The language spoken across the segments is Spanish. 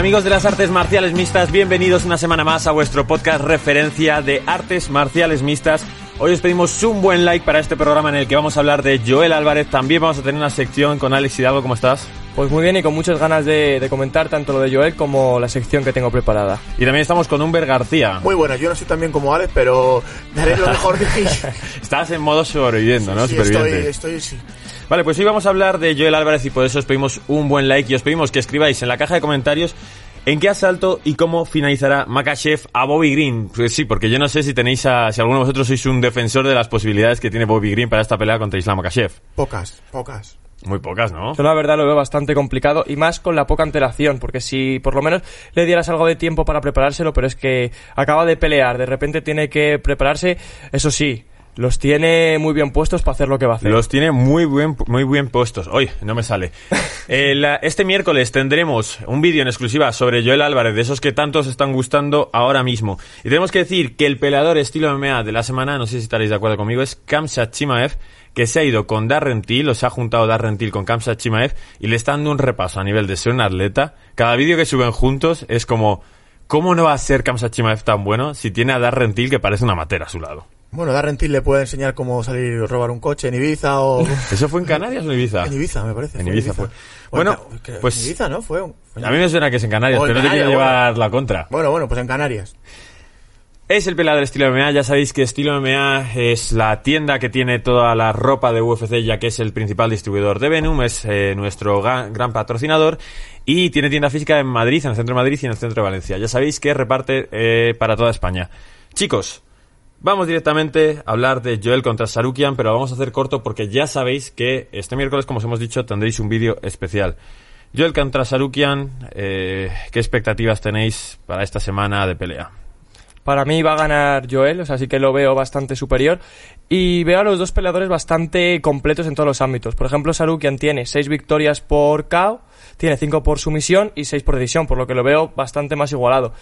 Hola amigos de las artes marciales mixtas, bienvenidos una semana más a vuestro podcast referencia de artes marciales mixtas. Hoy os pedimos un buen like para este programa en el que vamos a hablar de Joel Álvarez. También vamos a tener una sección con Alex Hidalgo. ¿Cómo estás? Pues muy bien y con muchas ganas de, de comentar tanto lo de Joel como la sección que tengo preparada. Y también estamos con Humber García. Muy buenas, yo no soy tan bien como Alex, pero daré lo mejor de mí. Estás en modo sobreviviendo, ¿no? Sí, estoy, estoy, sí. Vale, pues hoy vamos a hablar de Joel Álvarez y por eso os pedimos un buen like y os pedimos que escribáis en la caja de comentarios en qué asalto y cómo finalizará Makachev a Bobby Green. Pues sí, porque yo no sé si tenéis a, si alguno de vosotros sois un defensor de las posibilidades que tiene Bobby Green para esta pelea contra Islam Makachev. Pocas, pocas. Muy pocas, ¿no? Yo la verdad lo veo bastante complicado y más con la poca antelación, porque si por lo menos le dieras algo de tiempo para preparárselo, pero es que acaba de pelear, de repente tiene que prepararse, eso sí, los tiene muy bien puestos para hacer lo que va a hacer. Los tiene muy bien, muy bien puestos. Hoy no me sale. Eh, este miércoles tendremos un vídeo en exclusiva sobre Joel Álvarez, de esos que tantos están gustando ahora mismo. Y tenemos que decir que el peleador estilo MMA de la semana, no sé si estaréis de acuerdo conmigo, es Kamsat Chimaev, que se ha ido con Darren Till, o se ha juntado Darren Till con Kamsat Chimaev, y le está dando un repaso a nivel de ser un atleta. Cada vídeo que suben juntos es como, ¿cómo no va a ser Kamsat Chimaev tan bueno si tiene a Darren Till que parece una matera a su lado? Bueno, Darren Till le puede enseñar cómo salir robar un coche en Ibiza o... ¿Eso fue en Canarias o en Ibiza? en Ibiza, me parece. En fue Ibiza fue. Bueno, pues- En Ibiza, ¿no? Fue... un- A mí me suena que es en Canarias, O en pero no te quiero llevar la contra. Bueno, bueno, pues en Canarias. Es el peleador estilo MMA, ya sabéis que estilo MMA es la tienda que tiene toda la ropa de UFC, ya que es el principal distribuidor de Venom, es eh, nuestro gran patrocinador y tiene tienda física en Madrid, en el centro de Madrid y en el centro de Valencia. Ya sabéis que reparte eh, para toda España. Chicos, vamos directamente a hablar de Joel contra Sarukian, pero vamos a hacer corto porque ya sabéis que este miércoles, como os hemos dicho, tendréis un vídeo especial. Joel contra Sarukian, eh, ¿qué expectativas tenéis para esta semana de pelea? Para mí va a ganar Joel, o sea, sí que lo veo bastante superior. Y veo a los dos peleadores bastante completos en todos los ámbitos. Por ejemplo, Sarukian tiene 6 victorias por KO, tiene 5 por sumisión y 6 por decisión, por lo que lo veo bastante más igualado.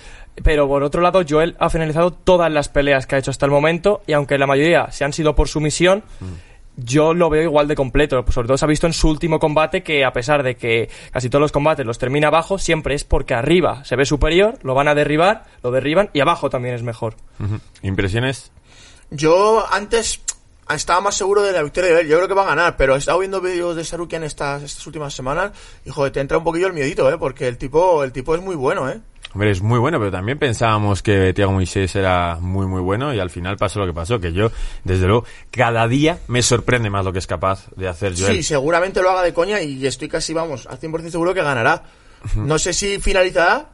Pero por otro lado, Joel ha finalizado todas las peleas que ha hecho hasta el momento y aunque la mayoría se han sido por sumisión, yo lo veo igual de completo. Sobre todo se ha visto en su último combate que a pesar de que casi todos los combates los termina abajo, siempre es porque arriba se ve superior, lo van a derribar, lo derriban y abajo también es mejor. ¿Impresiones? Yo antes estaba más seguro de la victoria de él. Yo creo que va a ganar, pero he estado viendo vídeos de Sarukian estas, estas últimas semanas y, joder, te entra un poquillo el miedito, ¿eh? Porque el tipo, el tipo es muy bueno, ¿eh? Hombre, es muy bueno, pero también pensábamos que Thiago Moisés era muy, muy bueno y al final pasó lo que pasó, que yo, desde luego, cada día me sorprende más lo que es capaz de hacer Joel. Sí, seguramente lo haga de coña y estoy casi, vamos, al 100% seguro que ganará. No sé si finalizará,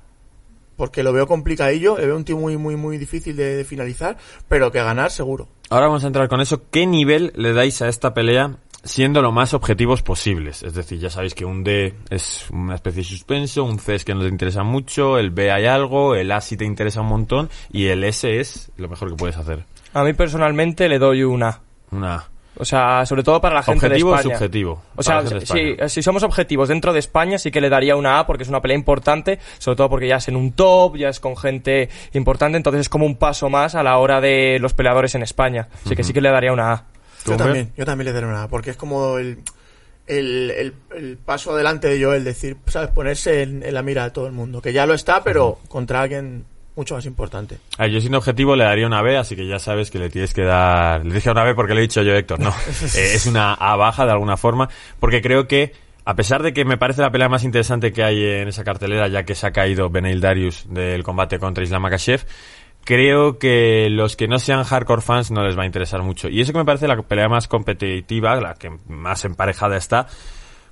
porque lo veo complicadillo, le veo un tío muy, muy, muy difícil de, de finalizar, pero que ganar seguro. Ahora vamos a entrar con eso. ¿Qué nivel le dais a esta pelea siendo lo más objetivos posibles? Es decir, ya sabéis que un D es una especie de suspenso, un C es que no te interesa mucho, el B hay algo, el A sí te interesa un montón y el S es lo mejor que puedes hacer. A mí personalmente le doy una. Una O sea, sobre todo para la gente objetivo de España. subjetivo. O sea, si, si somos objetivos dentro de España, sí que le daría una A porque es una pelea importante, sobre todo porque ya es en un top, ya es con gente importante, entonces es como un paso más a la hora de los peleadores en España. Así que sí que le daría una A. ¿Tú, Yo también, yo también le daré una, porque es como el, el, el- el paso adelante de Joel, decir, ¿sabes? Ponerse en, en la mira de todo el mundo, que ya lo está, pero contra alguien mucho más importante. Ah, yo siendo objetivo le daría una B, así que ya sabes que le tienes que dar... Le dije una B porque le he dicho yo, Héctor, no. Eh, es una A baja de alguna forma, porque creo que, a pesar de que me parece la pelea más interesante que hay en esa cartelera, ya que se ha caído Beneil Darius del combate contra Islam Makhachev, creo que los que no sean hardcore fans no les va a interesar mucho. Y eso que me parece la pelea más competitiva, la que más emparejada está,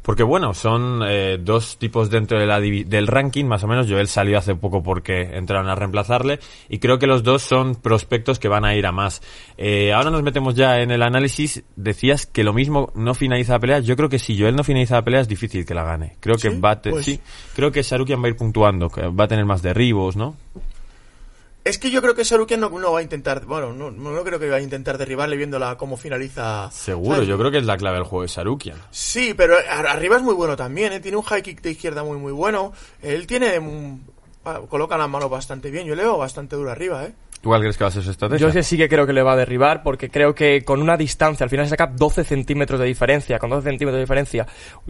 porque bueno, son eh, dos tipos dentro de la divi- del ranking, más o menos. Joel salió hace poco porque entraron a reemplazarle y creo que los dos son prospectos que van a ir a más. Eh, ahora nos metemos ya en el análisis. Decías que lo mismo no finaliza la pelea. Yo creo que si Joel no finaliza la pelea es difícil que la gane. Creo que va a Pues- sí, creo que Sarukian va a ir puntuando, que va a tener más derribos, ¿no? Es que yo creo que Sarukian no, no va a intentar, bueno, no, no creo que va a intentar derribarle viéndola cómo finaliza. Seguro, ¿sabes? yo creo que es la clave del juego de Sarukian. Sí, pero arriba es muy bueno también, ¿eh? Tiene un high kick de izquierda muy, muy bueno. Él tiene... un- coloca las manos bastante bien. Yo le veo bastante duro arriba, ¿eh? ¿Tú cuál crees que va a ser su estrategia? Yo sí que creo que le va a derribar porque creo que con una distancia, al final se saca 12 centímetros de diferencia, con 12 centímetros de diferencia,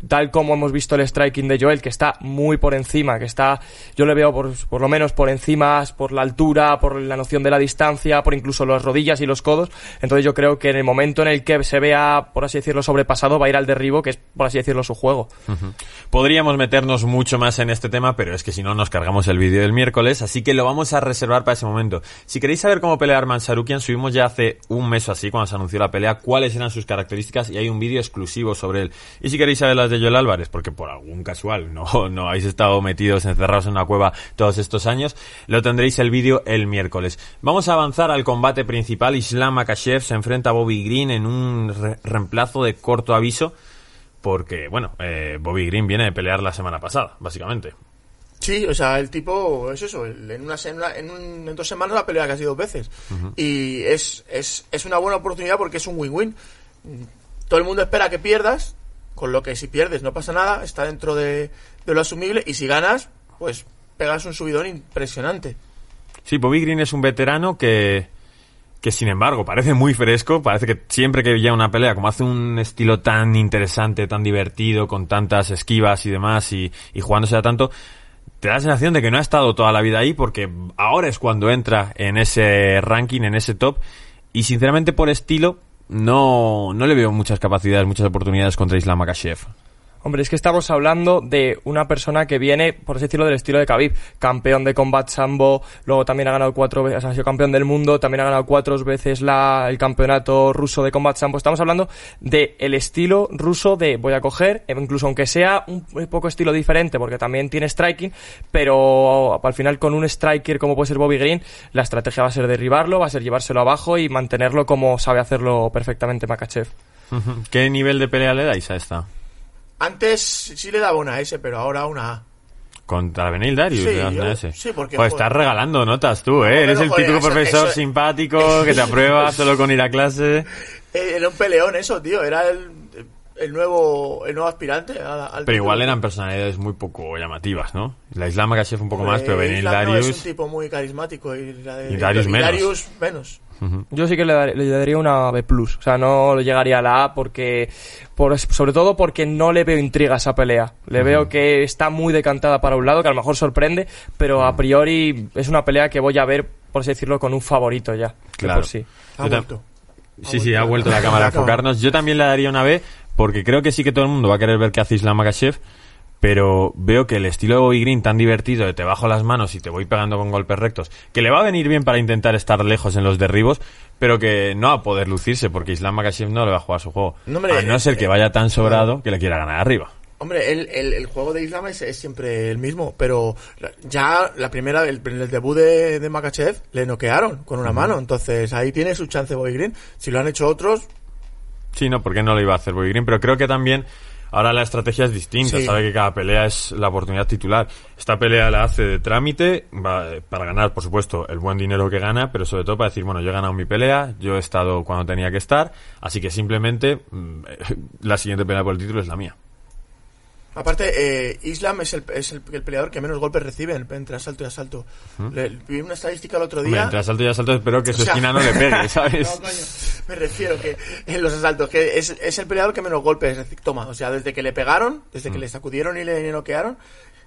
tal como hemos visto el striking de Joel, que está muy por encima, que está, yo le veo por, por lo menos por encima, por la altura, por la noción de la distancia, por incluso las rodillas y los codos, entonces yo creo que en el momento en el que se vea, por así decirlo, sobrepasado, va a ir al derribo, que es, por así decirlo, su juego. Podríamos meternos mucho más en este tema, pero es que si no nos cargamos el vídeo del miércoles, así que lo vamos a reservar para ese momento. Si queréis saber cómo pelear Mansarukian, subimos ya hace un mes o así, cuando se anunció la pelea, cuáles eran sus características y hay un vídeo exclusivo sobre él. Y si queréis saber las de Joel Álvarez, porque por algún casual no, no habéis estado metidos, encerrados en una cueva todos estos años, lo tendréis el vídeo el miércoles. Vamos a avanzar al combate principal. Islam Makashev se enfrenta a Bobby Green en un re- reemplazo de corto aviso. Porque, bueno, eh, Bobby Green viene de pelear la semana pasada, básicamente. Sí, o sea, el tipo es eso, en, una, semana- en, un- en dos semanas la pelea casi dos veces. Y es, es, es una buena oportunidad porque es un win-win. Todo el mundo espera que pierdas, con lo que si pierdes no pasa nada, está dentro de, de lo asumible, y si ganas, pues pegas un subidón impresionante. Sí, Bobby Green es un veterano que, que sin embargo parece muy fresco, parece que siempre que llega una pelea, como hace un estilo tan interesante, tan divertido, con tantas esquivas y demás, y, y jugándose a tanto, te da la sensación de que no ha estado toda la vida ahí, porque ahora es cuando entra en ese ranking, en ese top, y sinceramente por estilo, no, no le veo muchas capacidades, muchas oportunidades contra Islam Makashev. Hombre, es que estamos hablando de una persona que viene, por así decirlo, del estilo de Khabib. Campeón de Combat Sambo, luego también ha ganado cuatro veces, ha sido campeón del mundo, también ha ganado cuatro veces la, el campeonato ruso de Combat Sambo. Estamos hablando de el estilo ruso de voy a coger, e incluso aunque sea un poco estilo diferente, porque también tiene striking, pero al final con un striker como puede ser Bobby Green, la estrategia va a ser derribarlo, va a ser llevárselo abajo y mantenerlo como sabe hacerlo perfectamente Makachev. ¿Qué nivel de pelea le dais a esta? Antes sí le daba una S, pero ahora una A. Contra Benil Darius, Sí, yo- una S. sí, porque, Pues estás regalando notas tú, ¿eh? No, Eres el joder, típico eso- profesor eso- simpático que te aprueba solo con ir a clase. Eh, Era un peleón eso, tío, era el, el nuevo el nuevo aspirante a- al Pero igual eran personalidades muy poco llamativas, ¿no? La Islam Makashev un poco más, pero Benil Islam no es un Darius... tipo muy carismático y, la de- Y Darius menos. Darius menos. Yo sí que le, dar- le daría una B+. O sea, no le llegaría a la A porque... Por, sobre todo porque no le veo intriga a esa pelea. Le veo que está muy decantada para un lado, que a lo mejor sorprende, pero a priori es una pelea que voy a ver, por así decirlo, con un favorito ya. Claro. por sí. Ha vuelto. Sí, sí, ha vuelto la cámara a enfocarnos. Yo también le daría una B, porque creo que sí que todo el mundo va a querer ver qué hace Islam Makashev, pero veo que el estilo de Bobby Green tan divertido de te bajo las manos y te voy pegando con golpes rectos, que le va a venir bien para intentar estar lejos en los derribos, pero que no va a poder lucirse, porque Islam Makashev no le va a jugar su juego. No, hombre, a no ser que eh, vaya tan sobrado que le quiera ganar arriba. Hombre, el, el, el juego de Islam es, es siempre el mismo, pero ya la primera, el, el debut de, de Makachev le noquearon con una mano, entonces ahí tiene su chance Bobby Green. Si lo han hecho otros, Sí, no, porque no lo iba a hacer Bobby Green, pero creo que también ahora la estrategia es distinta, Sí. sabe que cada pelea es la oportunidad titular. Esta pelea la hace de trámite va, para ganar, por supuesto, el buen dinero que gana, pero sobre todo para decir, bueno, yo he ganado mi pelea, yo he estado cuando tenía que estar, así que simplemente mm, la siguiente pelea por el título es la mía. Aparte, eh, Islam es, el, es el, el peleador que menos golpes recibe en- entre asalto y asalto. Le- vi una estadística el otro Hombre, día. entre asalto y asalto espero que su sea, esquina no le pegue, ¿sabes? No, coño. Me refiero que en los asaltos, que es, es el peleador que menos golpes toma. O sea, desde que le pegaron, desde Mm. que le sacudieron y le noquearon,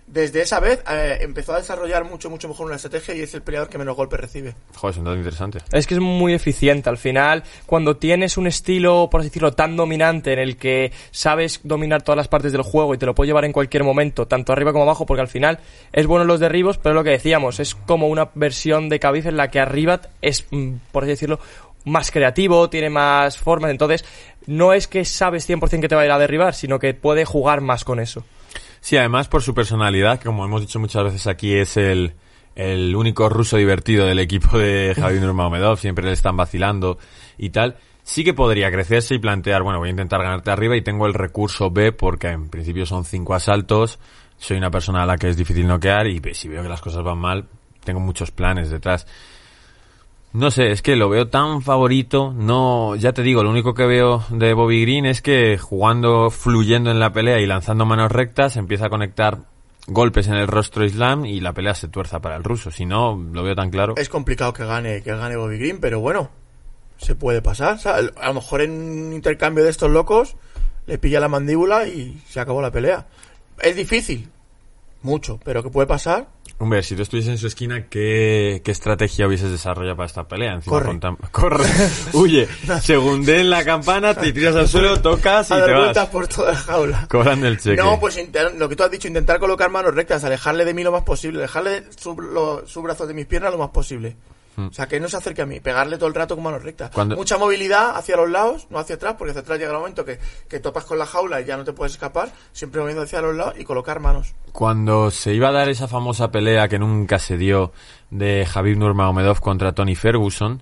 desde esa vez eh, empezó a desarrollar mucho, mucho mejor una estrategia y es el peleador que menos golpes recibe. Joder, es un dato interesante. Es que es muy eficiente. Al final, cuando tienes un estilo, por así decirlo, tan dominante en el que sabes dominar todas las partes del juego y te lo puedes llevar en cualquier momento, tanto arriba como abajo, porque al final es bueno en los derribos, pero es lo que decíamos, es como una versión de Khabib en la que arriba es, mm, por así decirlo, más creativo, tiene más formas, entonces no es que sabes 100% que te va a ir a derribar, sino que puede jugar más con eso. Sí, además por su personalidad, que como hemos dicho muchas veces aquí, es el, el único ruso divertido del equipo de Javier Nurmagomedov, siempre le están vacilando y tal. Sí que podría crecerse y plantear, bueno, voy a intentar ganarte arriba y tengo el recurso B porque en principio son cinco asaltos, soy una persona a la que es difícil noquear y si veo que las cosas van mal, tengo muchos planes detrás. No sé, es que lo veo tan favorito. No, ya te digo, lo único que veo de Bobby Green es que jugando, fluyendo en la pelea y lanzando manos rectas, empieza a conectar golpes en el rostro Islam y la pelea se tuerza para el ruso. Si no, lo veo tan claro. Es complicado que gane, que gane Bobby Green, pero bueno, se puede pasar. A lo mejor en un intercambio de estos locos le pilla la mandíbula y se acabó la pelea. Es difícil, mucho, pero que puede pasar. Hombre, si tú estuvieses en su esquina, ¿qué, qué estrategia hubieses desarrollado para esta pelea? Encima Corre. con tan- Corre. Huye. Según den la campana, te tiras al suelo, tocas y a te dar vas. vueltas por toda la jaula. Cobrando el cheque. No, pues inter- lo que tú has dicho, intentar colocar manos rectas, alejarle de mí lo más posible, alejarle su, lo- su brazo de mis piernas lo más posible. O sea, que no se acerque a mí, pegarle todo el rato con manos rectas. Cuando- Mucha movilidad hacia los lados, no hacia atrás, porque hacia atrás llega el momento que, que topas con la jaula y ya no te puedes escapar, siempre moviendo hacia los lados y colocar manos. Cuando se iba a dar esa famosa pelea que nunca se dio de Javib Nurmagomedov contra Tony Ferguson,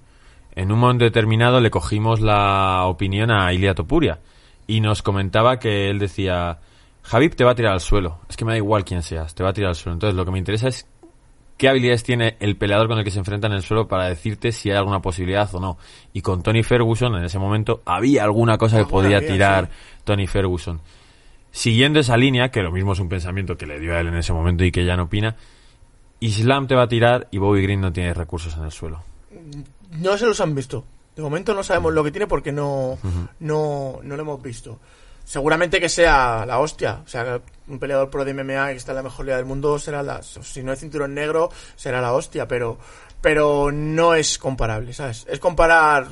en un momento determinado le cogimos la opinión a Ilia Topuria y nos comentaba que él decía, Javib te va a tirar al suelo, es que me da igual quién seas, te va a tirar al suelo. Entonces lo que me interesa es qué habilidades tiene el peleador con el que se enfrenta en el suelo para decirte si hay alguna posibilidad o no. Y con Tony Ferguson en ese momento había alguna cosa que podía tirar sí. Tony Ferguson. Siguiendo esa línea, que lo mismo es un pensamiento que le dio a él en ese momento y que ya no opina, Islam te va a tirar y Bobby Green no tiene recursos en el suelo. No se los han visto. De momento no sabemos lo que tiene porque no, no, no lo hemos visto. Seguramente que sea la hostia. O sea, un peleador pro de MMA que está en la mejor liga del mundo será la... Si no es cinturón negro, será la hostia. Pero, pero no es comparable, ¿sabes? Es comparar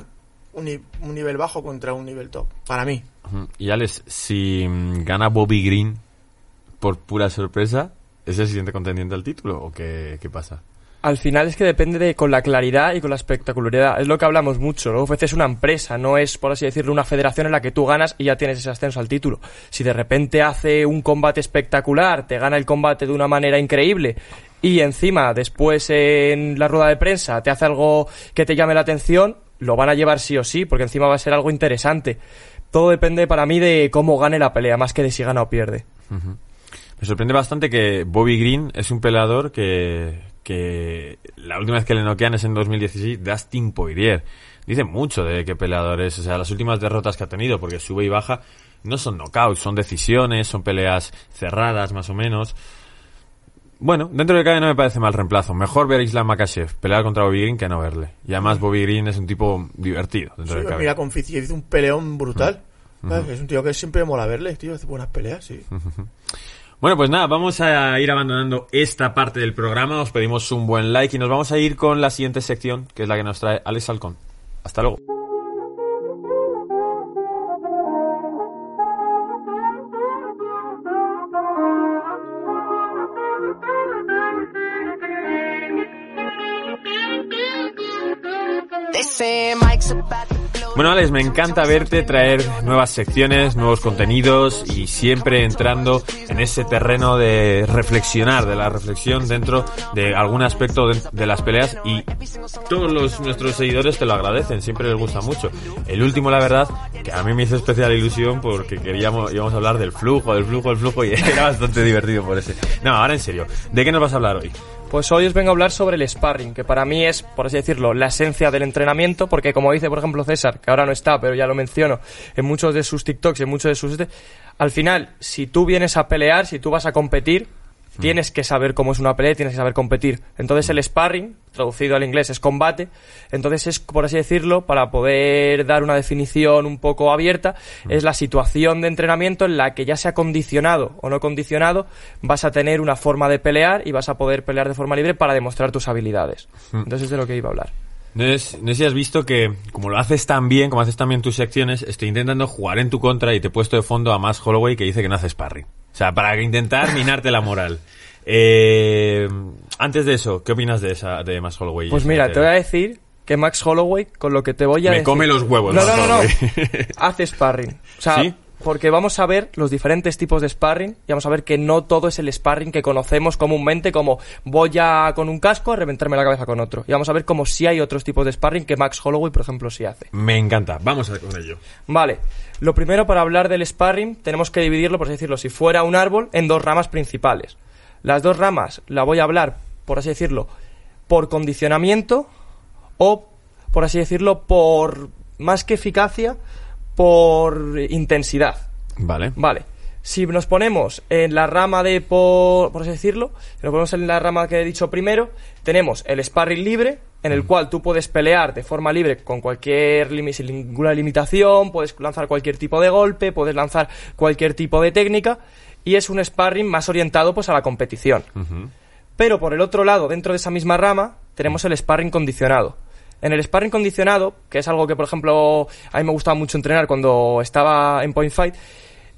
un, un nivel bajo contra un nivel top. Para mí. Y Alex, si mm, gana Bobby Green por pura sorpresa, ¿es el siguiente contendiente al título o qué, qué pasa? Al final es que depende de con la claridad y con la espectacularidad. Es lo que hablamos mucho. ¿no? UFC es una empresa, no es, por así decirlo, una federación en la que tú ganas y ya tienes ese ascenso al título. Si de repente hace un combate espectacular, te gana el combate de una manera increíble y encima después en la rueda de prensa te hace algo que te llame la atención, lo van a llevar sí o sí, porque encima va a ser algo interesante. Todo depende para mí de cómo gane la pelea, más que de si gana o pierde. Me sorprende bastante que Bobby Green es un peleador que, que la última vez que le noquean es en 2016, Dustin Poirier. Dice mucho de qué peleador es, o sea, las últimas derrotas que ha tenido, porque sube y baja, no son knockouts, son decisiones, son peleas cerradas más o menos. Bueno, dentro de cada no me parece mal reemplazo. Mejor ver a Islam Makachev pelear contra Bobby Green que no verle. Y además Bobby Green es un tipo divertido dentro Sí, de mira, con hizo un peleón brutal. ¿sabes? Es un tío que siempre mola verle, tío. Hace buenas peleas, sí. Bueno, pues nada, vamos a ir abandonando esta parte del programa. Os pedimos un buen like y nos vamos a ir con la siguiente sección, que es la que nos trae Alex Alcón. Hasta luego. Bueno, Alex, me encanta verte traer nuevas secciones, nuevos contenidos y siempre entrando en ese terreno de reflexionar, de la reflexión dentro de algún aspecto de, de las peleas y todos los, nuestros seguidores te lo agradecen, siempre les gusta mucho. El último, la verdad, que a mí me hizo especial ilusión porque queríamos, íbamos a hablar del flujo, del flujo, del flujo y era bastante divertido por ese. No, ahora en serio, ¿de qué nos vas a hablar hoy? Pues hoy os vengo a hablar sobre el sparring, que para mí es, por así decirlo, la esencia del entrenamiento, porque como dice, por ejemplo, César, que ahora no está, pero ya lo menciono, en muchos de sus TikToks, en muchos de sus... este, Al final, si tú vienes a pelear, si tú vas a competir, tienes que saber cómo es una pelea tienes que saber competir. Entonces el sparring, traducido al inglés, es combate. Entonces es, por así decirlo, para poder dar una definición un poco abierta, es la situación de entrenamiento en la que ya sea condicionado o no condicionado, vas a tener una forma de pelear y vas a poder pelear de forma libre para demostrar tus habilidades. Entonces es de lo que iba a hablar. No es- no sé si has visto que, como lo haces tan bien, como haces tan bien tus secciones, estoy intentando jugar en tu contra y te he puesto de fondo a Max Holloway que dice que no hace sparring. Sea, para intentar minarte la moral. Eh, antes de eso, ¿qué opinas de esa de Max Holloway? Pues mira, te voy a decir que Max Holloway, con lo que te voy a Me decir... come los huevos, No, Max no, no, no. Hace sparring. O sea, ¿Sí? porque vamos a ver los diferentes tipos de sparring y vamos a ver que no todo es el sparring que conocemos comúnmente como voy a con un casco a reventarme la cabeza con otro. Y vamos a ver como si hay otros tipos de sparring que Max Holloway, por ejemplo, sí hace. Me encanta. Vamos a con ello. Vale, lo primero para hablar del sparring tenemos que dividirlo, por así decirlo, si fuera un árbol, en dos ramas principales. Las dos ramas la voy a hablar, por así decirlo, por condicionamiento o, por así decirlo, por más que eficacia, por intensidad. Vale. Vale, Si nos ponemos en la rama de, por, por así decirlo, si nos ponemos en la rama que he dicho primero, tenemos el sparring libre, en el cual tú puedes pelear de forma libre con cualquier sin ninguna limitación, puedes lanzar cualquier tipo de golpe, puedes lanzar cualquier tipo de técnica, y es un sparring más orientado pues a la competición. Pero por el otro lado, dentro de esa misma rama, tenemos el sparring condicionado. En el sparring condicionado, que es algo que, por ejemplo, a mí me gustaba mucho entrenar cuando estaba en Point Fight,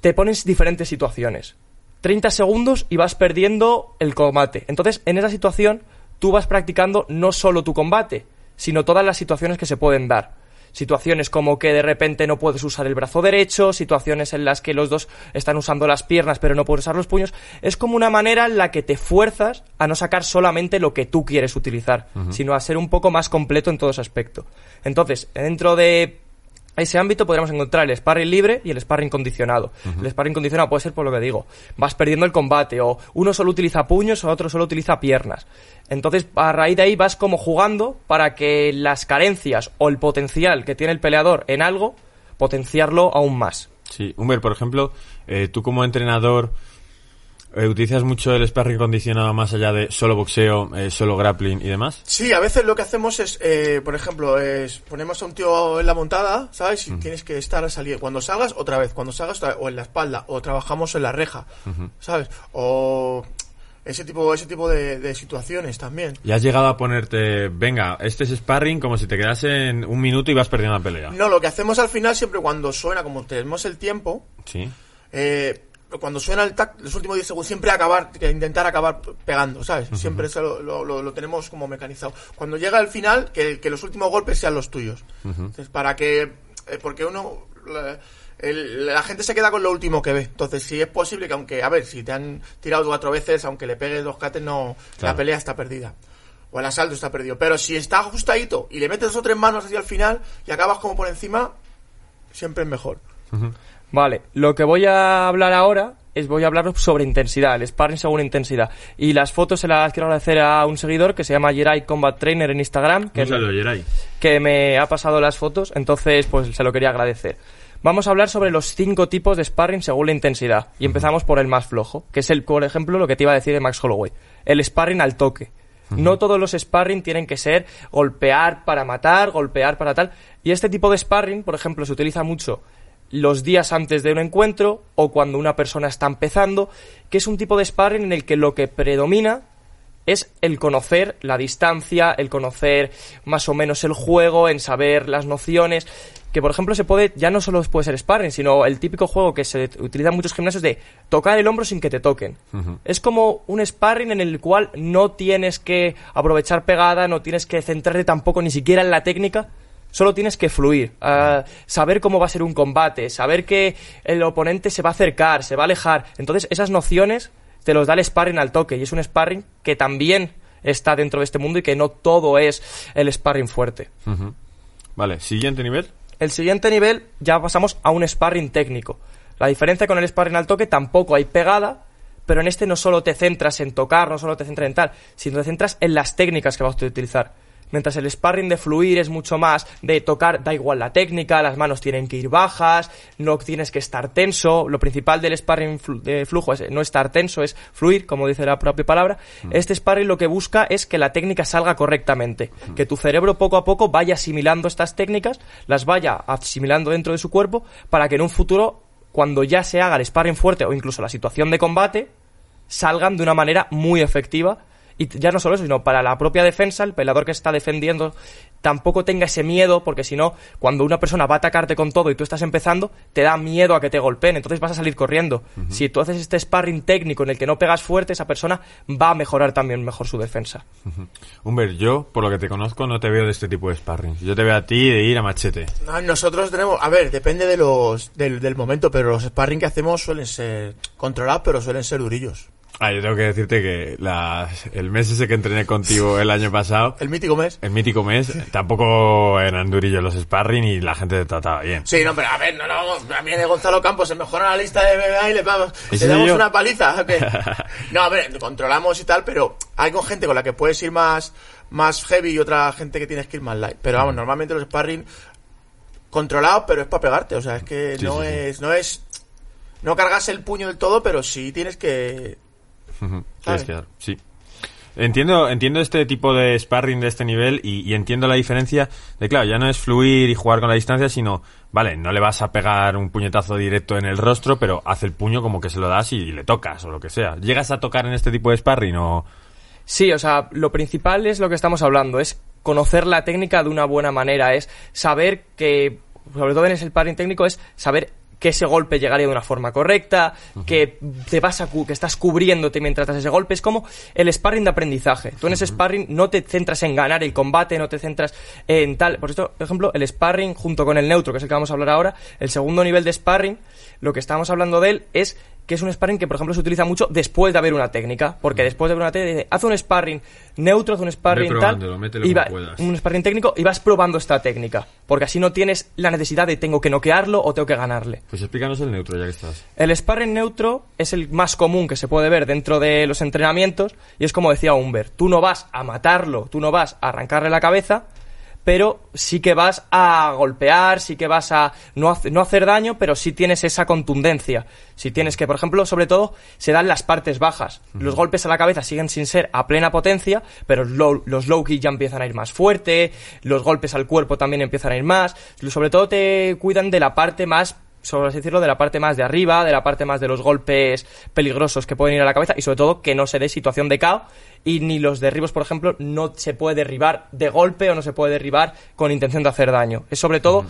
te pones diferentes situaciones. 30 segundos y vas perdiendo el combate. Entonces, en esa situación, tú vas practicando no solo tu combate, sino todas las situaciones que se pueden dar. Situaciones como que de repente no puedes usar el brazo derecho, situaciones en las que los dos están usando las piernas pero no puedes usar los puños. Es como una manera en la que te fuerzas a no sacar solamente lo que tú quieres utilizar, sino a ser un poco más completo en todo ese aspecto. Entonces, dentro de ese ámbito podríamos encontrar el sparring libre y el sparring condicionado. El sparring condicionado puede ser por lo que digo, vas perdiendo el combate o uno solo utiliza puños o otro solo utiliza piernas. Entonces, a raíz de ahí vas como jugando para que las carencias o el potencial que tiene el peleador en algo, potenciarlo aún más. Sí, Humber, por ejemplo, eh, tú como entrenador utilizas mucho el sparring condicionado más allá de solo boxeo, eh, solo grappling y demás. Sí, a veces lo que hacemos es, eh, por ejemplo, es ponemos a un tío en la montada, ¿sabes? Y tienes que estar a salir. Cuando salgas, otra vez. Cuando salgas, otra vez. o en la espalda. O trabajamos en la reja, ¿sabes? O ese tipo, ese tipo de, de situaciones también. Y has llegado a ponerte, venga, este es sparring como si te quedas en un minuto y vas perdiendo la pelea. No, lo que hacemos al final, siempre cuando suena, como tenemos el tiempo, Sí. eh, cuando suena el tac, los últimos 10 segundos, siempre acabar, que intentar acabar pegando, ¿sabes? Siempre eso lo, lo- lo- lo tenemos como mecanizado. Cuando llega el final, que, que los últimos golpes sean los tuyos. Entonces, para que, eh, porque uno, la, el- la gente se queda con lo último que ve. Entonces, si es posible que aunque, a ver, si te han tirado cuatro veces, aunque le pegues dos cates, no, Claro. la pelea está perdida. O el asalto está perdido. Pero si está ajustadito y le metes dos o tres manos hacia el final y acabas como por encima, siempre es mejor. Vale, lo que voy a hablar ahora es voy a hablaros sobre intensidad, el sparring según intensidad. Y las fotos se las quiero agradecer a un seguidor que se llama Jerai Combat Trainer en Instagram, que, saludo, Geray. que me ha pasado las fotos, entonces pues se lo quería agradecer. Vamos a hablar sobre los cinco tipos de sparring según la intensidad. Y empezamos por el más flojo, que es el, por ejemplo, lo que te iba a decir de Max Holloway. El sparring al toque. No todos los sparring tienen que ser golpear para matar, golpear para tal. Y este tipo de sparring, por ejemplo, se utiliza mucho los días antes de un encuentro o cuando una persona está empezando, que es un tipo de sparring en el que lo que predomina es el conocer la distancia, el conocer más o menos el juego, en saber las nociones. Que por ejemplo se puede, ya no solo puede ser sparring, sino el típico juego que se utiliza en muchos gimnasios de tocar el hombro sin que te toquen. Es como un sparring en el cual no tienes que aprovechar pegada, no tienes que centrarte tampoco ni siquiera en la técnica, Solo tienes que fluir, ah, saber cómo va a ser un combate, saber que el oponente se va a acercar, se va a alejar. Entonces, esas nociones te los da el sparring al toque y es un sparring que también está dentro de este mundo y que no todo es el sparring fuerte. Vale, siguiente nivel. El siguiente nivel ya pasamos a un sparring técnico. La diferencia con el sparring al toque tampoco hay pegada, pero en este no solo te centras en tocar, no solo te centras en tal, sino te centras en las técnicas que vas a utilizar. Mientras el sparring de fluir es mucho más de tocar, da igual la técnica, las manos tienen que ir bajas, no tienes que estar tenso. Lo principal del sparring flu- de flujo es no estar tenso, es fluir, como dice la propia palabra. Este sparring lo que busca es que la técnica salga correctamente, que tu cerebro poco a poco vaya asimilando estas técnicas, las vaya asimilando dentro de su cuerpo, para que en un futuro, cuando ya se haga el sparring fuerte o incluso la situación de combate, salgan de una manera muy efectiva. Y ya no solo eso, sino para la propia defensa, el peleador que está defendiendo tampoco tenga ese miedo, porque si no, cuando una persona va a atacarte con todo y tú estás empezando, te da miedo a que te golpeen, entonces vas a salir corriendo. Si tú haces este sparring técnico en el que no pegas fuerte, esa persona va a mejorar también mejor su defensa. Humber, yo, por lo que te conozco, no te veo de este tipo de sparring. Yo te veo a ti de ir a machete. No, Nosotros tenemos, a ver, depende de los del, del momento, pero los sparring que hacemos suelen ser controlados, pero suelen ser durillos. Ah, yo tengo que decirte que las- el mes ese que entrené contigo el año pasado, El mítico mes. el mítico mes, tampoco eran durillos los sparring y la gente te trataba bien. Sí, no, pero a ver, no, no, también de Gonzalo Campos se mejora la lista de MMA y le, vamos, ¿Ese le damos yo? una paliza. No, a ver, controlamos y tal, pero hay con gente con la que puedes ir más, más heavy y otra gente que tienes que ir más light. Pero Mm. vamos, normalmente los sparring controlados, pero es para pegarte, o sea, es que Sí, no sí, sí. es, no es, no cargarse el puño del todo, pero sí tienes que... Ujú, ¿Sabes? tienes que dar, sí. Entiendo, entiendo este tipo de sparring de este nivel y, y entiendo la diferencia de, claro, ya no es fluir y jugar con la distancia, sino, vale, no le vas a pegar un puñetazo directo en el rostro, pero hace el puño como que se lo das y, le tocas o lo que sea. ¿Llegas a tocar en este tipo de sparring o...? Sí, o sea, lo principal es lo que estamos hablando, es conocer la técnica de una buena manera, es saber que, sobre todo en ese sparring técnico, es saber que ese golpe llegaría de una forma correcta, que te vas a cu- que estás cubriéndote mientras das ese golpe, es como el sparring de aprendizaje. Tú en ese sparring no te centras en ganar el combate, no te centras en tal, por esto, por ejemplo, el sparring junto con el neutro, que es el que vamos a hablar ahora, el segundo nivel de sparring, lo que estamos hablando de él es que es un sparring que, por ejemplo, se utiliza mucho después de haber una técnica, porque después de haber una técnica, haz un sparring neutro, haz un sparring tal, y va- un sparring técnico y vas probando esta técnica, porque así no tienes la necesidad de tengo que noquearlo o tengo que ganarle. Pues explícanos el neutro ya que estás. El sparring neutro es el más común que se puede ver dentro de los entrenamientos y es como decía Humber, tú no vas a matarlo, tú no vas a arrancarle la cabeza, pero sí que vas a golpear, sí que vas a no, hace- no hacer daño, pero sí tienes esa contundencia. Si tienes que, por ejemplo, sobre todo, se dan las partes bajas. Los golpes a la cabeza siguen sin ser a plena potencia, pero los low, los low kicks ya empiezan a ir más fuerte, los golpes al cuerpo también empiezan a ir más. Sobre todo te cuidan de la parte más sobre así decirlo, de la parte más de arriba, de la parte más de los golpes peligrosos que pueden ir a la cabeza y sobre todo que no se dé situación de KO y ni los derribos, por ejemplo, no se puede derribar de golpe o no se puede derribar con intención de hacer daño. Es sobre todo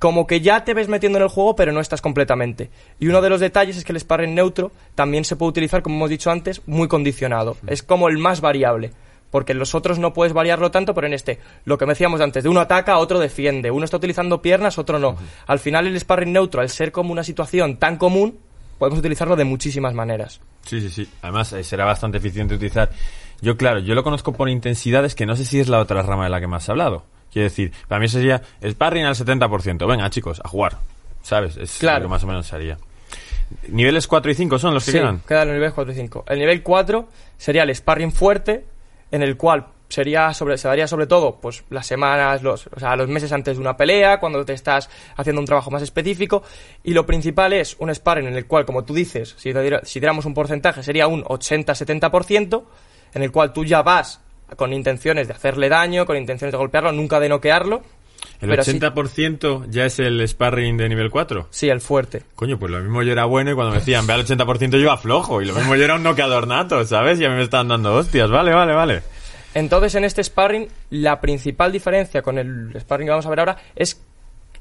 como que ya te ves metiendo en el juego pero no estás completamente. Y uno de los detalles es que el sparring neutro también se puede utilizar, como hemos dicho antes, muy condicionado. Es como el más variable. Porque en los otros no puedes variarlo tanto, pero en este, lo que me decíamos antes, de uno ataca, otro defiende. Uno está utilizando piernas, otro no. Al final el sparring neutro, al ser como una situación tan común, podemos utilizarlo de muchísimas maneras. Sí, sí, sí. Además, eh, será bastante eficiente utilizar. Yo, claro, yo lo conozco por intensidades que no sé si es la otra rama de la que me has hablado. Quiero decir, para mí sería sparring al 70%. Venga, chicos, a jugar. ¿Sabes? Es Claro. lo que más o menos sería. Niveles 4 y 5 son los que Sí, quedan. quedan los niveles 4 y 5. El nivel 4 sería el sparring fuerte, en el cual sería sobre, se daría sobre todo pues las semanas, los, o sea, los meses antes de una pelea, cuando te estás haciendo un trabajo más específico. Y lo principal es un sparring en el cual, como tú dices, si, si diéramos un porcentaje, sería un 80-70%, en el cual tú ya vas con intenciones de hacerle daño, con intenciones de golpearlo, nunca de noquearlo. El pero sí- 80% ya es el sparring de nivel 4. Sí, el fuerte. Coño, pues lo mismo yo era bueno y cuando me decían ve al 80% yo iba flojo. Y lo mismo yo era un noqueador nato, ¿sabes? Y a mí me estaban dando hostias. Vale, vale, vale. Entonces, en este sparring, la principal diferencia con el sparring que vamos a ver ahora es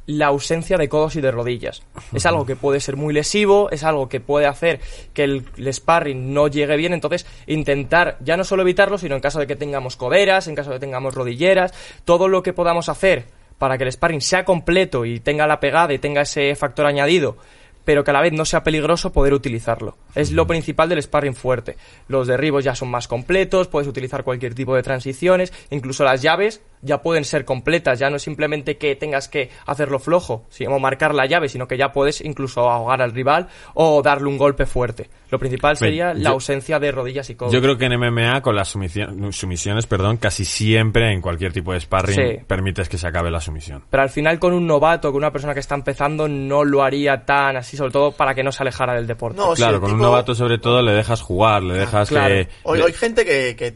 la ausencia de codos y de rodillas. Es algo que puede ser muy lesivo, es algo que puede hacer que el, sparring no llegue bien, entonces intentar ya no solo evitarlo, sino en caso de que tengamos coderas, en caso de que tengamos rodilleras, todo lo que podamos hacer para que el sparring sea completo y tenga la pegada y tenga ese factor añadido, pero que a la vez no sea peligroso poder utilizarlo. Es lo principal del sparring fuerte. Los derribos ya son más completos, puedes utilizar cualquier tipo de transiciones, incluso las llaves ya pueden ser completas, ya no es simplemente que tengas que hacerlo flojo, sino marcar la llave, sino que ya puedes incluso ahogar al rival o darle un golpe fuerte. Lo principal sería yo- la ausencia de rodillas y codos. Yo creo que en MMA con las sumisión- sumisiones, perdón, casi siempre en cualquier tipo de sparring Sí. permites que se acabe la sumisión. Pero al final con un novato, con una persona que está empezando, no lo haría tan así, sobre todo para que no se alejara del deporte. No, claro, con un novato sobre todo le dejas jugar, le dejas claro. que... Hoy le- hay gente que, que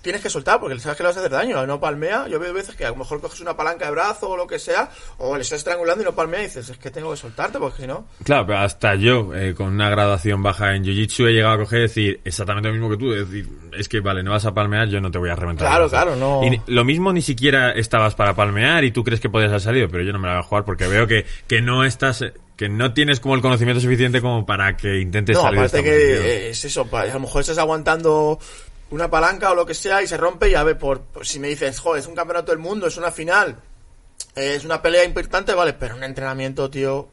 tienes que soltar porque sabes que le vas a hacer daño, no palmea. Yo veo veces que a lo mejor coges una palanca de brazo o lo que sea, o le estás estrangulando y no palmea y dices, es que tengo que soltarte porque si no. Claro, pero hasta yo, eh, con una graduación baja en Jiu-Jitsu, he llegado a coger y decir exactamente lo mismo que tú. Es decir, es que vale, no vas a palmear, yo no te voy a reventar. Claro, claro, no. Y lo mismo ni siquiera estabas para palmear y tú crees que podías haber salido, pero yo no me la voy a jugar porque veo que, que no estás, que no tienes como el conocimiento suficiente como para que intentes No, salir de esta aparte posición. que es eso, a lo mejor estás aguantando una palanca o lo que sea y se rompe y a ver, por, por si me dices, joder, es un campeonato del mundo, es una final, eh, es una pelea importante, vale, pero un entrenamiento, tío,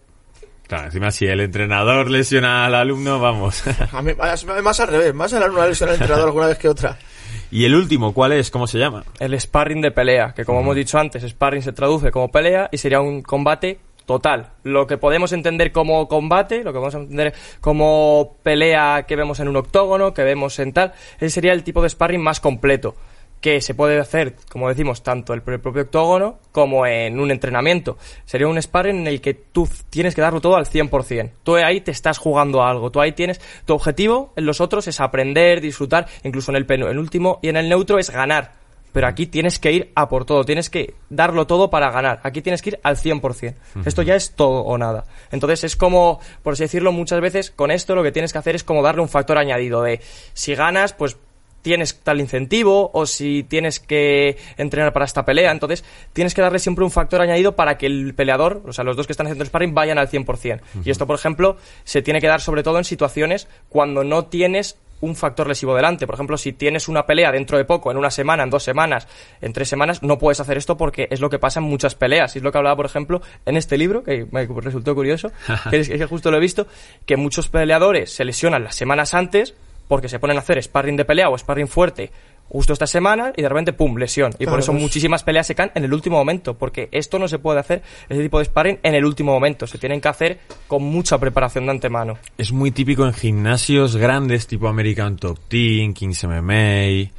Claro, encima si el entrenador lesiona al alumno, vamos. a mí, más, al revés, más a una lesión al entrenador alguna vez que otra. y el último, ¿cuál es? ¿Cómo se llama? el sparring de pelea, que como hemos dicho antes, sparring se traduce como pelea y sería un combate total. Lo que podemos entender como combate, lo que podemos entender como pelea que vemos en un octógono, que vemos en tal, ese sería el tipo de sparring más completo. que se puede hacer, como decimos, tanto en el propio octógono como en un entrenamiento. Sería un sparring en el que tú tienes que darlo todo al 100%. Tú ahí te estás jugando a algo. Tú ahí tienes... Tu objetivo en los otros es aprender, disfrutar, incluso en el penúltimo y en el neutro es ganar. Pero aquí tienes que ir a por todo, tienes que darlo todo para ganar. Aquí tienes que ir al 100%. Esto ya es todo o nada. Entonces es como, por así decirlo, muchas veces con esto lo que tienes que hacer es como darle un factor añadido de si ganas, pues tienes tal incentivo o si tienes que entrenar para esta pelea. Entonces, tienes que darle siempre un factor añadido para que el peleador, o sea, los dos que están haciendo el sparring, vayan al 100%. Y esto, por ejemplo, se tiene que dar sobre todo en situaciones cuando no tienes un factor lesivo delante. Por ejemplo, si tienes una pelea dentro de poco, en una semana, en dos semanas, en tres semanas, no puedes hacer esto porque es lo que pasa en muchas peleas. Y es lo que hablaba, por ejemplo, en este libro, que me resultó curioso, que es que justo lo he visto, que muchos peleadores se lesionan las semanas antes porque se ponen a hacer sparring de pelea o sparring fuerte justo esta semana y de repente, ¡pum!, lesión. Y por eso pues- muchísimas peleas se caen en el último momento, porque esto no se puede hacer, ese tipo de sparring, en el último momento. Se tienen que hacer con mucha preparación de antemano. Es muy típico en gimnasios grandes tipo American Top Team, Kings MMA,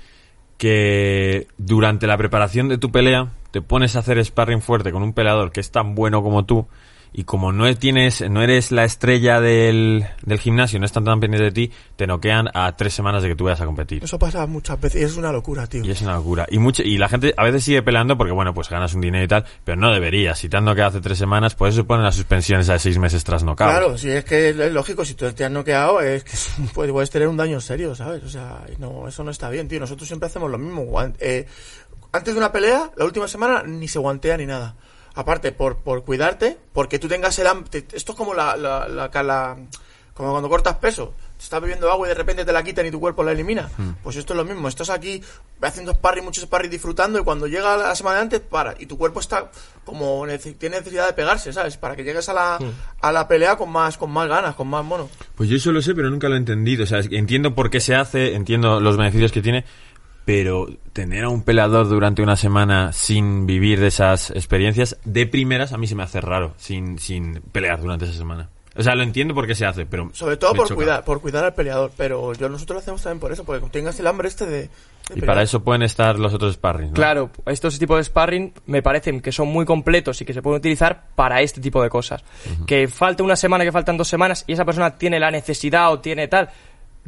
que durante la preparación de tu pelea te pones a hacer sparring fuerte con un peleador que es tan bueno como tú y como no tienes, no eres la estrella del, del gimnasio, no están tan pendientes de ti, te noquean a tres semanas de que tú vayas a competir. Eso pasa muchas veces y es una locura, tío. Y es una locura. Y mucho, y la gente a veces sigue peleando porque, bueno, pues ganas un dinero y tal, pero no deberías. Si te han noqueado hace tres semanas, pues eso ponen las suspensiones a seis meses tras nocaut. Claro, si es que es lógico, si tú te has noqueado, es que pues, puedes tener un daño serio, ¿sabes? O sea, no, eso no está bien, tío. Nosotros siempre hacemos lo mismo. Eh, antes de una pelea, la última semana, ni se guantea ni nada. Aparte, por, por cuidarte, porque tú tengas el hambre. Esto es como la, la, la, como cuando cortas peso. Te estás bebiendo agua y de repente te la quitan y tu cuerpo la elimina. Pues esto es lo mismo. Estás aquí haciendo sparring, mucho sparring, disfrutando y cuando llega la semana de antes, para. Y tu cuerpo está como tiene necesidad de pegarse, ¿sabes? Para que llegues a la, a la pelea con más, con más ganas, con más mono. Pues yo eso lo sé, pero nunca lo he entendido. O sea, entiendo por qué se hace, entiendo los beneficios que tiene, pero tener a un peleador durante una semana sin vivir de esas experiencias, de primeras, a mí se me hace raro, sin, sin pelear durante esa semana. O sea, lo entiendo por qué se hace, pero... Sobre todo por choca. cuidar, por cuidar al peleador. Pero yo nosotros lo hacemos también por eso, porque tengas el hambre este de. de Y pelear. para eso pueden estar los otros sparring, ¿no? Claro, estos tipos de sparring me parecen que son muy completos y que se pueden utilizar para este tipo de cosas. Que falta una semana, que faltan dos semanas y esa persona tiene la necesidad o tiene tal.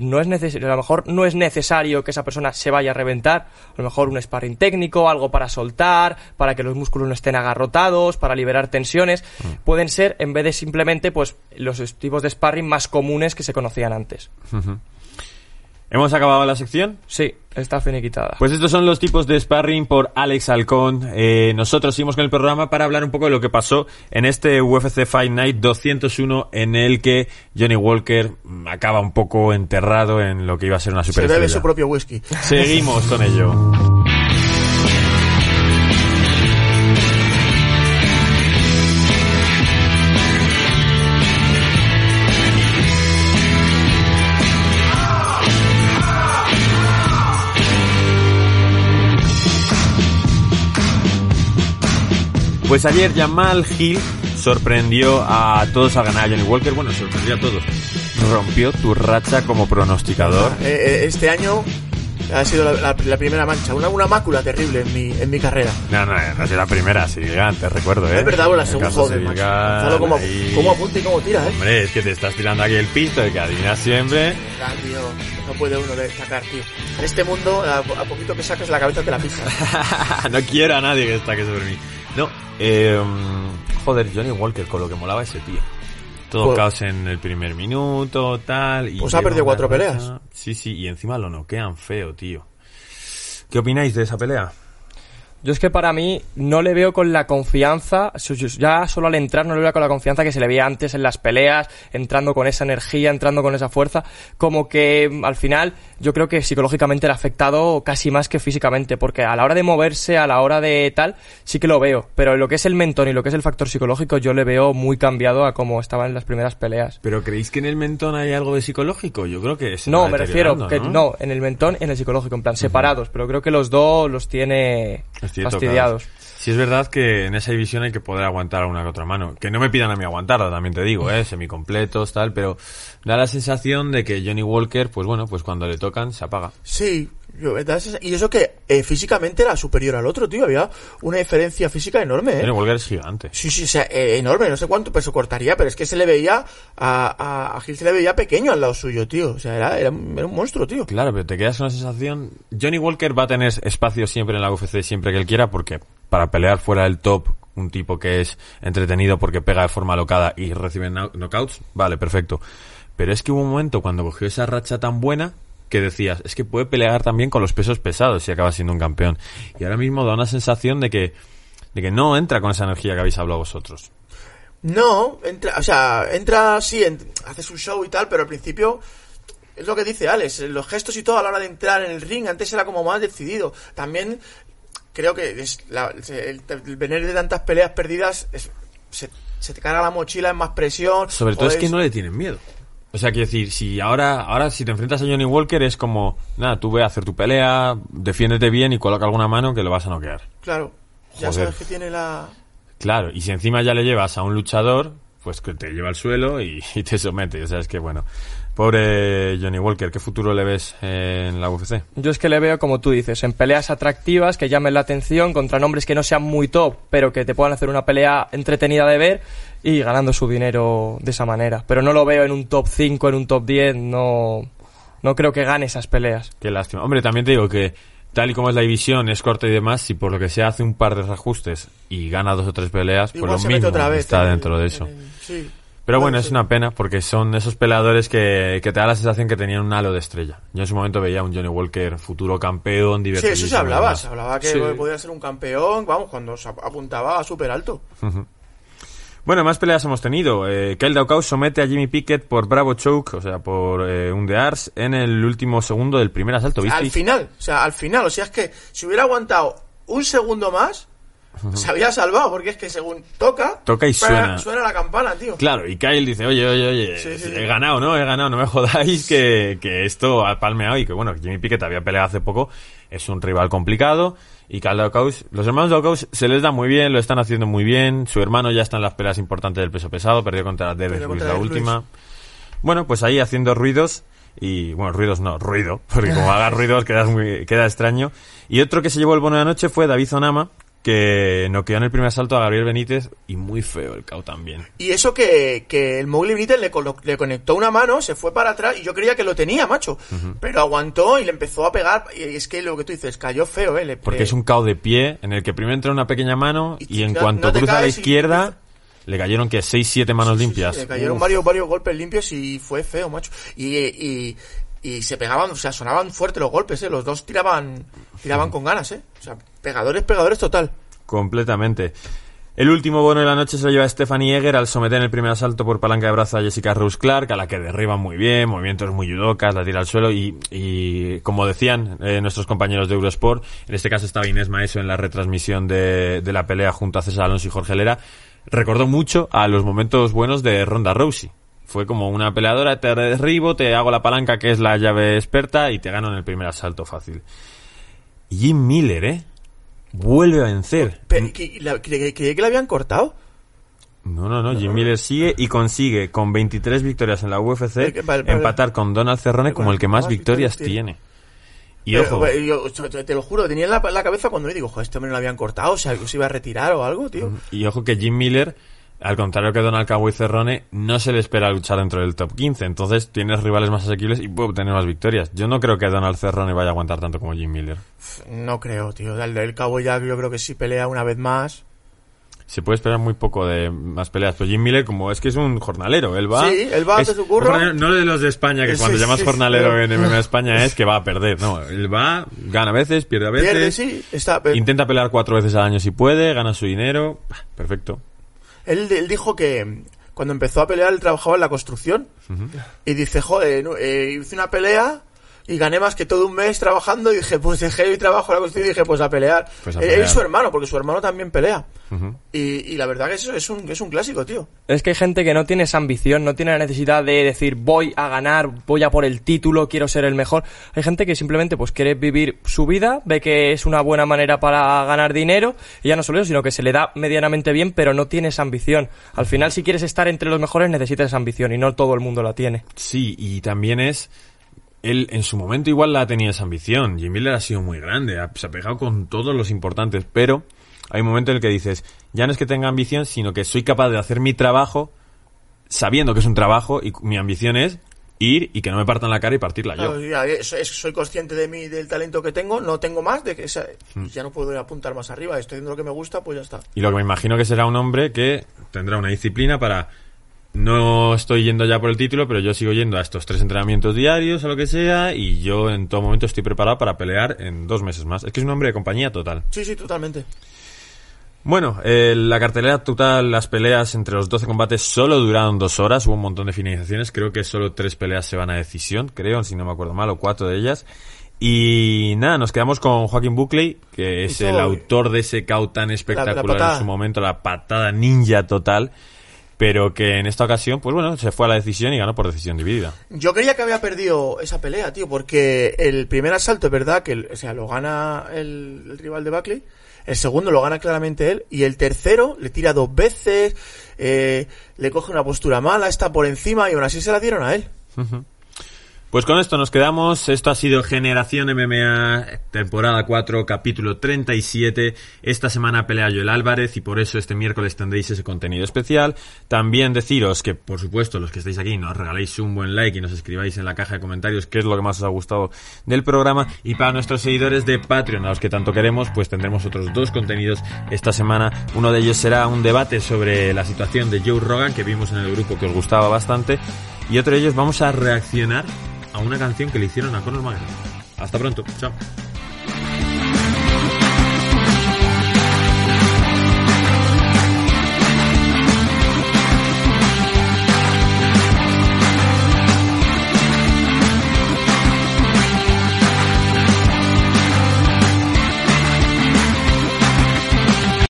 No es necesario, a lo mejor no es necesario que esa persona se vaya a reventar. A lo mejor un sparring técnico, algo para soltar, para que los músculos no estén agarrotados, para liberar tensiones. Pueden ser, en vez de simplemente, pues, los tipos de sparring más comunes que se conocían antes. ¿Hemos acabado la sección? Sí, está finiquitada. Pues estos son los tipos de sparring por Alex Halcón. Eh, nosotros seguimos con el programa para hablar un poco de lo que pasó en este UFC Fight Night 201 en el que Johnny Walker acaba un poco enterrado en lo que iba a ser una Se bebe su propio whisky. Seguimos con ello. Pues ayer Jamal Hill sorprendió a todos al ganar a Johnny Walker. Bueno, sorprendió a todos. Rompió tu racha como pronosticador. Eh, eh, este año ha sido la, la- la primera mancha, una, una mácula terrible en mi, en mi carrera. No, no, no es la primera, Sigan, te recuerdo, ¿eh? Es verdad, bueno, la segunda, joder, Gonzalo, cómo, ahí. cómo apunta y cómo tira, ¿eh? Hombre, es que te estás tirando aquí el pisto de que adivinas siempre. Ah, tío, no puede uno destacar, tío. En este mundo, a, a poquito que saques la cabeza te la pisas. no quiero a nadie que destaque sobre mí. No, eh, joder, Johnny Walker, con lo que molaba ese tío. Todo Pues- caos en el primer minuto, tal. Y Pues ha perdido cuatro racha. peleas. Sí, sí, y encima lo noquean feo, tío. ¿Qué opináis de esa pelea? Yo es que para mí no le veo con la confianza, ya solo al entrar no le veo con la confianza que se le veía antes en las peleas, entrando con esa energía, entrando con esa fuerza, como que mm, al final yo creo que psicológicamente le ha afectado casi más que físicamente, porque a la hora de moverse, a la hora de tal, sí que lo veo, pero lo que es el mentón y lo que es el factor psicológico yo le veo muy cambiado a como estaba en las primeras peleas. ¿Pero creéis que en el mentón hay algo de psicológico? Yo creo que se No, me refiero que no, en el mentón y en el psicológico, en plan separados, pero creo que los dos los tiene Estoy fastidiados. tocado. Sí es verdad que en esa división hay que poder aguantar una que otra mano. Que no me pidan a mí aguantarla, también te digo, eh, semicompletos, tal, pero da la sensación de que Johnny Walker, pues bueno, pues cuando le tocan se apaga. Sí, Y eso que eh, físicamente era superior al otro, tío. Había una diferencia física enorme, ¿eh? Johnny Walker es gigante. Sí, sí, o sea, eh, enorme. No sé cuánto peso cortaría, pero es que se le veía a, a, a Gil se le veía pequeño al lado suyo, tío. O sea, era, era, un- era un monstruo, tío. Claro, pero te quedas con la sensación. Johnny Walker va a tener espacio siempre en la UFC, siempre que él quiera, porque para pelear fuera del top, un tipo que es entretenido porque pega de forma locada y recibe knockouts, vale, perfecto. Pero es que hubo un momento cuando cogió esa racha tan buena que decías, es que puede pelear también con los pesos pesados si acaba siendo un campeón. Y ahora mismo da una sensación de que, de que no entra con esa energía que habéis hablado vosotros. No, entra, o sea, entra, sí, en- hace su show y tal, pero al principio es lo que dice Alex, los gestos y todo a la hora de entrar en el ring, antes era como más decidido. También creo que es la- el, el venir de tantas peleas perdidas es- se, se te carga la mochila, es más presión. Sobre todo es que no le tienen miedo. O sea, quiero decir, si ahora, ahora si te enfrentas a Johnny Walker es como, nada, tú ve a hacer tu pelea, defiéndete bien y coloca alguna mano que lo vas a noquear. Claro, ya sabes que tiene la... Claro, y si encima ya le llevas a un luchador, pues que te lleva al suelo y, y te somete. O sea, es que bueno. Pobre Johnny Walker, ¿qué futuro le ves eh, en la UFC? Yo es que le veo, como tú dices, en peleas atractivas que llamen la atención contra nombres que no sean muy top, pero que te puedan hacer una pelea entretenida de ver y ganando su dinero de esa manera. Pero no lo veo en un top 5, en un top 10, no, no creo que gane esas peleas. Qué lástima. Hombre, también te digo que tal y como es la división, es corta y demás, si por lo que sea hace un par de ajustes y gana dos o tres peleas, pues Igual lo se mismo otra vez. está el- dentro de eso. el- sí. Pero bueno, es una pena porque son esos peleadores que, que te da la sensación que tenían un halo de estrella. Yo en su momento veía a un Johnny Walker futuro campeón, Sí, divertido. eso se hablaba, se hablaba que Sí. podía ser un campeón, vamos, cuando se ap- apuntaba súper alto. Bueno, más peleas hemos tenido. Eh, Kyle Daukaus somete a Jimmy Pickett por Bravo Choke, o sea, por eh, un de Ars, en el último segundo del primer asalto, Al final, o sea, al final, o sea, es que si hubiera aguantado un segundo más, se había salvado, porque es que según toca, Toca y suena. suena la campana, tío. Claro, y Kyle dice, oye, oye, oye, Sí, sí, he sí. ganado, ¿no? He ganado, no me jodáis que, que esto ha palmeado y que, bueno, Jimmy Pickett había peleado hace poco, es un rival complicado y Kyle Daukaus, los hermanos Daukaus se les da muy bien, lo están haciendo muy bien, su hermano ya está en las peleas importantes del peso pesado, perdió contra Perdió Ruiz contra la última. Bueno, pues ahí haciendo ruidos y, bueno, ruidos no, ruido, porque como hagas ruidos queda, muy, queda extraño. Y otro que se llevó el bono de la noche fue David Zonama, que noqueó en el primer asalto a Gabriel Benítez y muy feo el KO también. Y eso que, que el Mowgli Benítez le, le conectó una mano, se fue para atrás y yo creía que lo tenía, macho. Pero aguantó y le empezó a pegar. Y es que lo que tú dices, cayó feo, ¿eh? Le- Porque es un KO de pie en el que primero entra una pequeña mano Y y, en no- cuanto no cruza a la y- izquierda le cayeron que 6 7 manos Sí, sí, limpias. sí, le cayeron Uf. varios, varios golpes limpios y fue feo, macho. Y, y, y se pegaban, o sea, sonaban fuerte los golpes, ¿eh? Los dos tiraban, tiraban con ganas, ¿eh? O sea, pegadores, pegadores total. Completamente. El último bono de la noche se lo lleva Stephanie Eger al someter en el primer asalto por palanca de brazo a Jessica Rose Clark, a la que derriban muy bien, movimientos muy judocas, la tira al suelo y, y como decían eh, nuestros compañeros de Eurosport, en este caso estaba Inés Maeso en la retransmisión de, de la pelea junto a César Alonso y Jorge Lera, recordó mucho a los momentos buenos de Ronda Rousey. Fue como una peleadora, te derribo, te hago la palanca que es la llave experta y te gano en el primer asalto fácil. Jim Miller, ¿eh? Vuelve a vencer. Pe- que- la- que habían cortado. No, no, no. Jim Miller sigue y consigue con 23 victorias en la UFC vale. empatar con Donald Cerrone como el que más victorias tiene. Y Pero, ojo, eh, yo, te, lo juro, tenía en la, la cabeza cuando le digo, joder, este hombre no lo habían cortado, o sea, que se iba a retirar o algo, tío. y ojo que Jim Miller, al contrario que Donald Cowboy Cerrone, no se le espera luchar dentro del top 15. Entonces tienes rivales más asequibles y puede obtener más victorias. Yo no creo que Donald Cerrone vaya a aguantar tanto como Jim Miller. No creo, tío. El del cabo ya yo creo que sí pelea una vez más. Se puede esperar muy poco de más peleas. Pero Jim Miller, como es que es un jornalero, él va. Sí, él va es su curro. No de los de España, que Sí, cuando sí, llamas sí, jornalero en MMA España es que va a perder. No, él va, gana a veces, pierde a veces. Pierde, sí. Está, pero- Intenta pelear cuatro veces al año si puede, gana su dinero. Perfecto. Él, él dijo que cuando empezó a pelear él trabajaba en la construcción. Y dice, joder, eh, hice una pelea y gané más que todo un mes trabajando. Y dije, pues dejé mi trabajo en la construcción y dije, pues a pelear. Pues a Él- pelear. Él y su hermano, porque su hermano también pelea. Y, y la verdad que eso es un, es un clásico, tío. Es que hay gente que no tiene esa ambición, no tiene la necesidad de decir voy a ganar, voy a por el título, quiero ser el mejor. Hay gente que simplemente pues quiere vivir su vida, ve que es una buena manera para ganar dinero y ya no solo eso, sino que se le da medianamente bien, pero no tiene esa ambición. Al final si quieres estar entre los mejores necesitas esa ambición y no todo el mundo la tiene. Sí, y también es él en su momento igual la ha tenido esa ambición. Jim Miller ha sido muy grande, ha- se ha pegado con todos los importantes, pero hay un momento en el que dices, ya no es que tenga ambición, sino que soy capaz de hacer mi trabajo sabiendo que es un trabajo y mi ambición es ir y que no me partan la cara y partirla yo. Ya, es- es- soy consciente de mí, del talento que tengo, no tengo más, de que esa- Mm. ya no puedo apuntar más arriba, estoy haciendo lo que me gusta, pues ya está. Y lo que me imagino que será un hombre que tendrá una disciplina para... No estoy yendo ya por el título, pero yo sigo yendo a estos tres entrenamientos diarios, a lo que sea, y yo en todo momento estoy preparado para pelear en dos meses más. Es que es un hombre de compañía total. Sí, sí, totalmente. Bueno, eh, la cartelera total, las peleas entre los 12 combates solo duraron dos horas, hubo un montón de finalizaciones, creo que solo tres peleas se van a decisión, creo, si no me acuerdo mal, o cuatro de ellas. Y nada, nos quedamos con Joaquín Buckley, que es el autor de ese KO tan espectacular en su momento, la patada ninja total, pero que en esta ocasión, pues bueno, se fue a la decisión y ganó por decisión dividida. Yo creía que había perdido esa pelea, tío, porque el primer asalto es verdad que, o sea, lo gana el, el rival de Buckley, el segundo lo gana claramente él, y el tercero le tira dos veces, eh, le coge una postura mala, está por encima, y aún así se la dieron a él. Pues con esto nos quedamos. Esto ha sido Generación MMA, temporada 4, capítulo 37. Esta semana pelea Joel Álvarez y por eso este miércoles tendréis ese contenido especial. También deciros que, por supuesto, los que estáis aquí nos regaléis un buen like y nos escribáis en la caja de comentarios qué es lo que más os ha gustado del programa. Y para nuestros seguidores de Patreon, a los que tanto queremos, pues tendremos otros dos contenidos esta semana. Uno de ellos será un debate sobre la situación de Joe Rogan que vimos en el grupo que os gustaba bastante. Y otro de ellos vamos a reaccionar a una canción que le hicieron a Conor McGregor. Hasta pronto, chao.